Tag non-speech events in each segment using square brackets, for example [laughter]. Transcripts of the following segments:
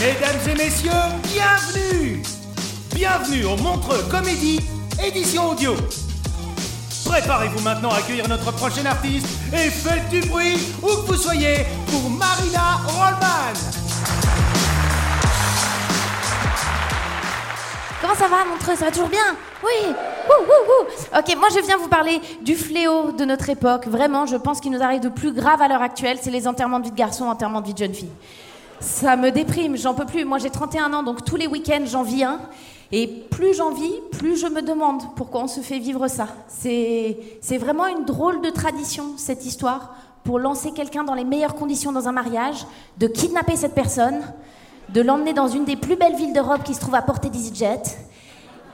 Mesdames et messieurs, bienvenue Bienvenue au Montreux Comédie, édition audio. Préparez-vous maintenant à accueillir notre prochain artiste et faites du bruit où que vous soyez pour Marina Rollman. Comment ça va, Montreux? Ça va toujours bien? Oui Ouh, ouh, ouh. Ok, moi je viens vous parler du fléau de notre époque. Vraiment, je pense qu'il nous arrive de plus grave à l'heure actuelle, c'est les enterrements de vie de garçon, enterrements de vie de jeune fille. Ça me déprime, j'en peux plus. Moi j'ai 31 ans, donc tous les week-ends j'en vis un. Et plus j'en vis, plus je me demande pourquoi on se fait vivre ça. C'est vraiment une drôle de tradition, cette histoire, pour lancer quelqu'un dans les meilleures conditions dans un mariage, de kidnapper cette personne, de l'emmener dans une des plus belles villes d'Europe qui se trouve à portée d'EasyJet.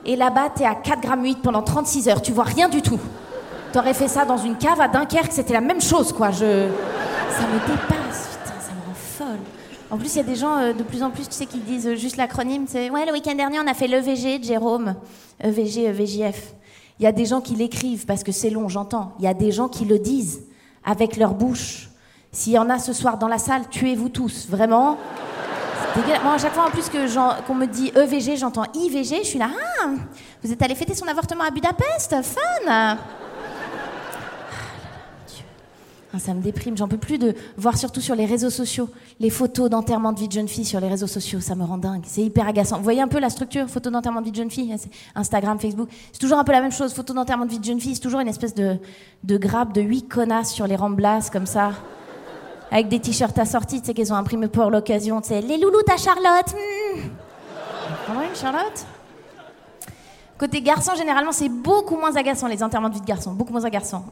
Et là-bas, t'es à 4 grammes 8 pendant 36 heures, tu vois rien du tout. T'aurais fait ça dans une cave à Dunkerque, c'était la même chose, quoi. Ça me dépasse, En plus, il y a des gens euh, de plus en plus, tu sais, qui disent juste l'acronyme. C'est ouais, le week-end dernier, on a fait l'EVG de Jérôme, EVG, EVJF. Il y a des gens qui l'écrivent parce que c'est long, j'entends. Il y a des gens qui le disent avec leur bouche. S'il y en a ce soir dans la salle, tuez-vous tous, vraiment. Moi, à chaque fois en plus qu'on me dit EVG, j'entends IVG, je suis là, ah, vous êtes allé fêter son avortement à Budapest, fun ça me déprime, j'en peux plus de voir surtout sur les réseaux sociaux les photos d'enterrement de vie de jeune fille sur les réseaux sociaux, ça me rend dingue, c'est hyper agaçant. Vous voyez un peu la structure, photo d'enterrement de vie de jeune fille, Instagram, Facebook, c'est toujours un peu la même chose, photo d'enterrement de vie de jeune fille, c'est toujours une espèce de, de grappe de huit connasses sur les remblasses comme ça, avec des t-shirts assortis, tu sais qu'ils ont imprimé pour l'occasion, tu sais, les loulous ta Charlotte. Ah ouais, Charlotte? Côté garçon, généralement, c'est beaucoup moins agaçant, les enterrements de vie de garçon. Beaucoup moins agaçant.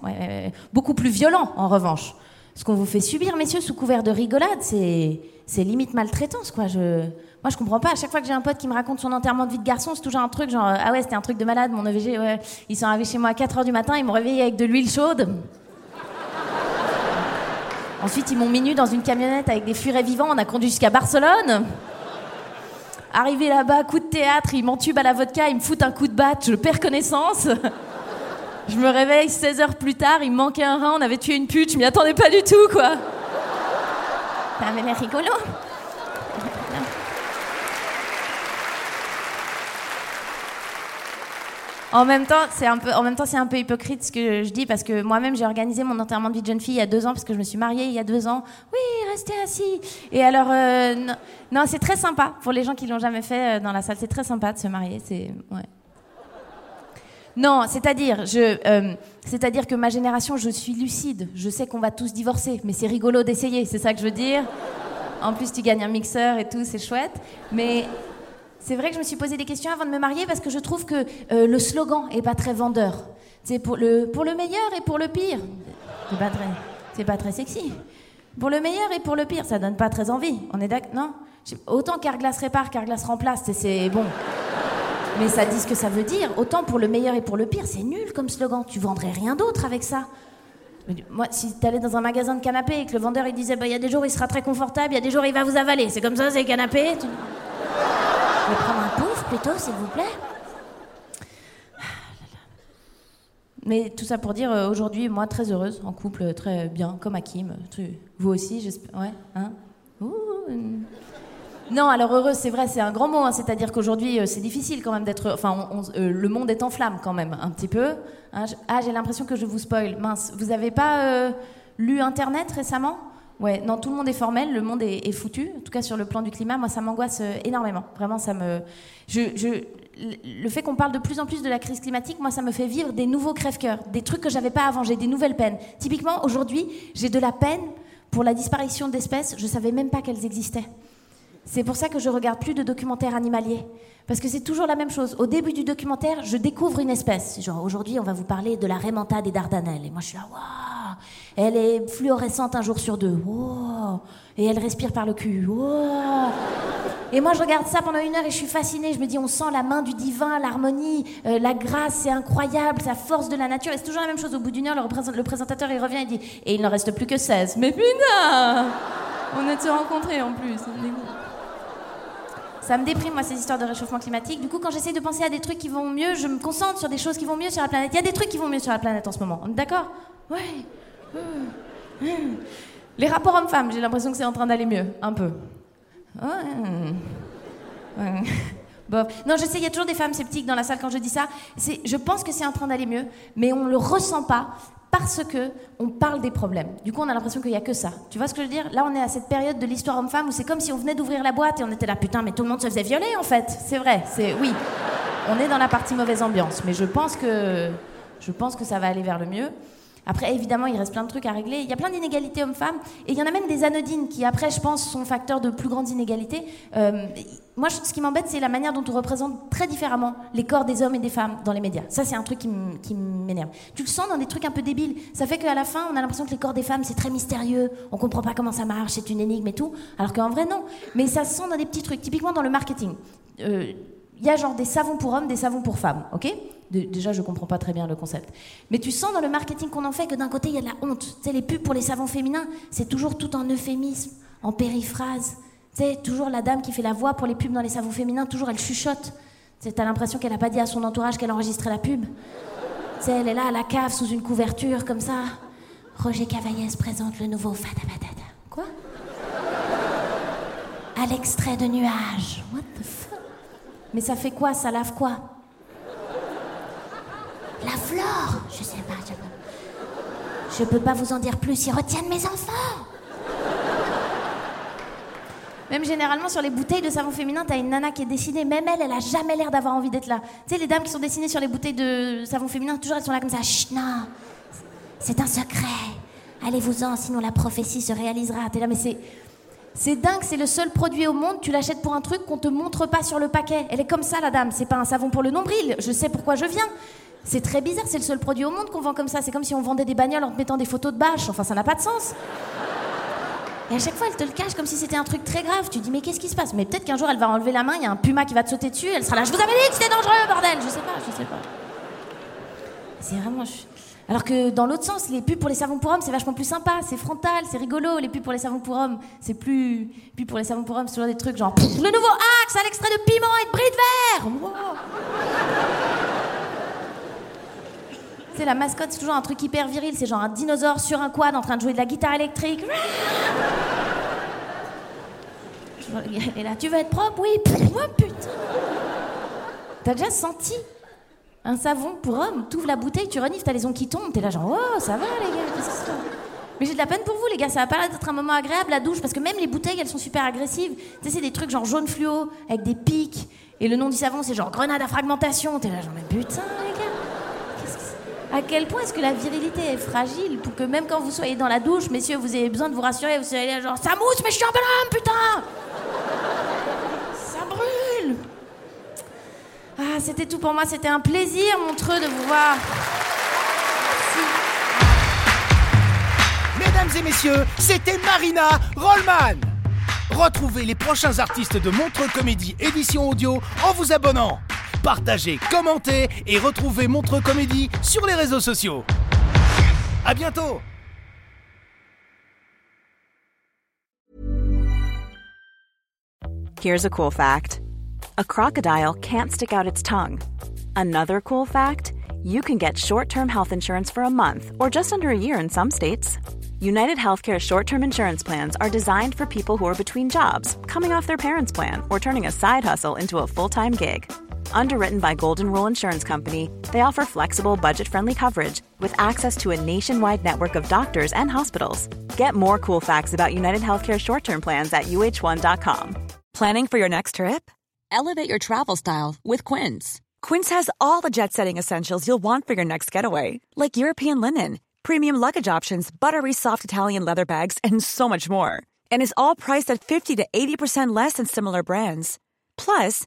Beaucoup plus violent, en revanche. Ce qu'on vous fait subir, messieurs, sous couvert de rigolade, c'est, limite maltraitance, quoi. Je... Moi, je comprends pas. À chaque fois que j'ai un pote qui me raconte son enterrement de vie de garçon, c'est toujours un truc genre, ah ouais, c'était un truc de malade, mon EVG. Ils sont arrivés chez moi à 4h du matin, ils m'ont réveillé avec de l'huile chaude. Ensuite, ils m'ont mis nu dans une camionnette avec des furets vivants, on a conduit jusqu'à Barcelone. Arrivé là-bas, coup de théâtre, ils m'entubent à la vodka, ils me foutent un coup de batte, je perds connaissance. [laughs] Je me réveille 16 heures plus tard, il me manquait un rein, on avait tué une pute, je m'y attendais pas du tout, quoi. Ça avait l'air rigolo. En même temps, c'est un peu, en même temps, c'est un peu hypocrite ce que je dis parce que moi-même j'ai organisé mon enterrement de vie de jeune fille il y a deux ans parce que je me suis mariée il y a deux ans. Oui, restez assis. Et alors, euh, non, c'est très sympa pour les gens qui l'ont jamais fait euh, dans la salle. C'est très sympa de se marier. C'est ouais. Non, c'est-à-dire, je, euh, c'est-à-dire que ma génération, je suis lucide. Je sais qu'on va tous divorcer, mais c'est rigolo d'essayer. C'est ça que je veux dire. En plus, tu gagnes un mixeur et tout, c'est chouette. Mais c'est vrai que je me suis posé des questions avant de me marier parce que je trouve que le slogan est pas très vendeur. C'est pour le, pour le meilleur et pour le pire. C'est pas très, c'est pas très sexy. Pour le meilleur et pour le pire, ça donne pas très envie. On est d'accord Non? Autant Carglass répare, Carglass remplace, c'est- bon. Mais ça dit ce que ça veut dire. Autant pour le meilleur et pour le pire, c'est nul comme slogan. Tu vendrais rien d'autre avec ça. Mais Moi, si t'allais dans un magasin de canapé et que le vendeur il disait, bah, il y a des jours il sera très confortable, il y a des jours il va vous avaler. C'est comme ça, c'est canapé. Tu... Je vais prendre un pouf plutôt, s'il vous plaît. Ah là là. Mais tout ça pour dire, euh, aujourd'hui, moi, très heureuse, en couple, euh, très bien, comme Hakim. Vous aussi, j'espère. Ouais, hein Ouh. Non, alors heureuse, c'est vrai, c'est un grand mot. hein, C'est-à-dire qu'aujourd'hui, euh, c'est difficile quand même d'être. Enfin, le monde est en flamme quand même, un petit peu. hein. Ah, j'ai l'impression que je vous spoil. Mince, vous avez pas. lu Internet récemment? Ouais, non, tout le monde est formel, le monde est, foutu. En tout cas, sur le plan du climat, moi, ça m'angoisse énormément. Vraiment, ça me. Je- le fait qu'on parle de plus en plus de la crise climatique, moi, ça me fait vivre des nouveaux crève-cœurs, des trucs que j'avais pas avant, j'ai des nouvelles peines. Typiquement, aujourd'hui, j'ai de la peine pour la disparition d'espèces, je savais même pas qu'elles existaient. C'est pour ça que je regarde plus de documentaires animaliers. Parce que c'est toujours la même chose. Au début du documentaire, je découvre une espèce. Genre, aujourd'hui, on va vous parler de la raimanta des Dardanelles. Et moi, je suis là, waouh Elle est fluorescente un jour sur deux. Wow Et elle respire par le cul. Wow Et moi, je regarde ça pendant une heure et je suis fascinée. Je me dis, on sent la main du divin, l'harmonie, euh, la grâce, c'est incroyable, la force de la nature. Et c'est toujours la même chose. Au bout d'une heure, le, présentateur, il revient et dit, et il n'en reste plus que 16. Mais putain On est se rencontrés en plus. Ça me déprime, moi, ces histoires de réchauffement climatique. Du coup, quand j'essaie de penser à des trucs qui vont mieux, je me concentre sur des choses qui vont mieux sur la planète. Il y a des trucs qui vont mieux sur la planète en ce moment. On est d'accord? Ouais. Les rapports hommes-femmes, j'ai l'impression que c'est en train d'aller mieux. Un peu. Non, je sais, il y a toujours des femmes sceptiques dans la salle quand je dis ça. Je pense que c'est en train d'aller mieux, mais on le ressent pas parce que on parle des problèmes. Du coup, on a l'impression qu'il y a que ça. Tu vois ce que je veux dire? Là, on est à cette période de l'histoire homme-femme où c'est comme si on venait d'ouvrir la boîte et on était là, putain, mais tout le monde se faisait violer en fait. C'est vrai. C'est oui. On est dans la partie mauvaise ambiance, mais je pense que je pense que ça va aller vers le mieux. Après, évidemment, il reste plein de trucs à régler. Il y a plein d'inégalités hommes-femmes. Et il y en a même des anodines qui, après, je pense, sont facteurs de plus grandes inégalités. Euh, moi, ce qui m'embête, c'est la manière dont on représente très différemment les corps des hommes et des femmes dans les médias. Ça, c'est un truc qui m'énerve. Tu le sens dans des trucs un peu débiles. Ça fait qu'à la fin, on a l'impression que les corps des femmes, c'est très mystérieux. On comprend pas comment ça marche, c'est une énigme et tout. Alors qu'en vrai, non. Mais ça se sent dans des petits trucs. Typiquement dans le marketing. Euh, il y a genre des savons pour hommes, des savons pour femmes, ok? Déjà, je comprends pas très bien le concept. Mais tu sens dans le marketing qu'on en fait que d'un côté, il y a de la honte. Tu sais, les pubs pour les savons féminins, c'est toujours tout en euphémisme, en périphrase. Tu sais, toujours la dame qui fait la voix pour les pubs dans les savons féminins, toujours elle chuchote. Tu sais, t'as l'impression qu'elle a pas dit à son entourage qu'elle enregistrait la pub. Tu sais, elle est là à la cave sous une couverture, comme ça. Roger Cavaillès présente le nouveau Fada Badada. Quoi? À l'extrait de nuages. What the fuck? Mais ça fait quoi? Ça lave quoi? La flore Je sais pas, je. Je peux pas vous en dire plus, ils retiennent mes enfants Même généralement sur les bouteilles de savon féminin, t'as une nana qui est dessinée. Même elle, elle a jamais l'air d'avoir envie d'être là. Tu sais, les dames qui sont dessinées sur les bouteilles de savon féminin, toujours elles sont là comme ça. Chut, non C'est un secret Allez-vous-en, sinon la prophétie se réalisera. T'es là, mais c'est. C'est dingue, c'est le seul produit au monde, tu l'achètes pour un truc qu'on te montre pas sur le paquet. Elle est comme ça, la dame, c'est pas un savon pour le nombril, je sais pourquoi je viens. C'est très bizarre, c'est le seul produit au monde qu'on vend comme ça. C'est comme si on vendait des bagnoles en te mettant des photos de bâches, enfin ça n'a pas de sens. Et à chaque fois, elle te le cache comme si c'était un truc très grave. Tu dis, mais qu'est-ce qui se passe? Mais peut-être qu'un jour, elle va enlever la main, il y a un puma qui va te sauter dessus, elle sera là, je vous avais dit que c'était dangereux, bordel Je sais pas, je sais pas. C'est vraiment. Alors que dans l'autre sens, les pubs pour les savons pour hommes, c'est vachement plus sympa, c'est frontal, c'est rigolo. Les pubs pour les savons pour hommes, c'est plus. Puis pour les savons pour hommes, c'est toujours des trucs genre. Le nouveau axe à l'extrait de piment et de bris de verre. La mascotte, c'est toujours un truc hyper viril. C'est genre un dinosaure sur un quad en train de jouer de la guitare électrique. [laughs] Est là, tu veux être propre? Oui. Oh putain T'as déjà senti un savon pour homme, t'ouvres la bouteille, tu renifles, t'as les ongles qui tombent, t'es là genre, oh, ça va les gars, qu'est-ce se passe Mais j'ai de la peine pour vous les gars, ça va pas d'être un moment agréable la douche, parce que même les bouteilles, elles sont super agressives. Tu sais, c'est des trucs genre jaune fluo, avec des pics, et le nom du savon, c'est genre grenade à fragmentation. T'es là genre, mais putain les à quel point est-ce que la virilité est fragile pour que même quand vous soyez dans la douche, messieurs, vous avez besoin de vous rassurer, vous soyez genre, ça mousse, mais je suis un bonhomme, putain Ça brûle ah, c'était tout pour moi, c'était un plaisir, Montreux, de vous voir. Mesdames et messieurs, c'était Marina Rollman. Retrouvez les prochains artistes de Montreux Comédie édition audio en vous abonnant. Partagez, commentez et retrouvez Montreux Comédie sur les réseaux sociaux. À bientôt Here's a cool fact a crocodile can't stick out its tongue. Another cool fact you can get short term health insurance for a month or just under a year in some states. United Healthcare short term insurance plans are designed for people who are between jobs, coming off their parents' plan, or turning a side hustle into a full time gig. Underwritten by Golden Rule Insurance Company, they offer flexible, budget friendly coverage with access to a nationwide network of doctors and hospitals. Get more cool facts about United Healthcare short term plans at uh1.com. Planning for your next trip? Elevate your travel style with Quince. Quince has all the jet setting essentials you'll want for your next getaway, like European linen, premium luggage options, buttery soft Italian leather bags, and so much more. And is all priced at 50 to 80% less than similar brands. Plus,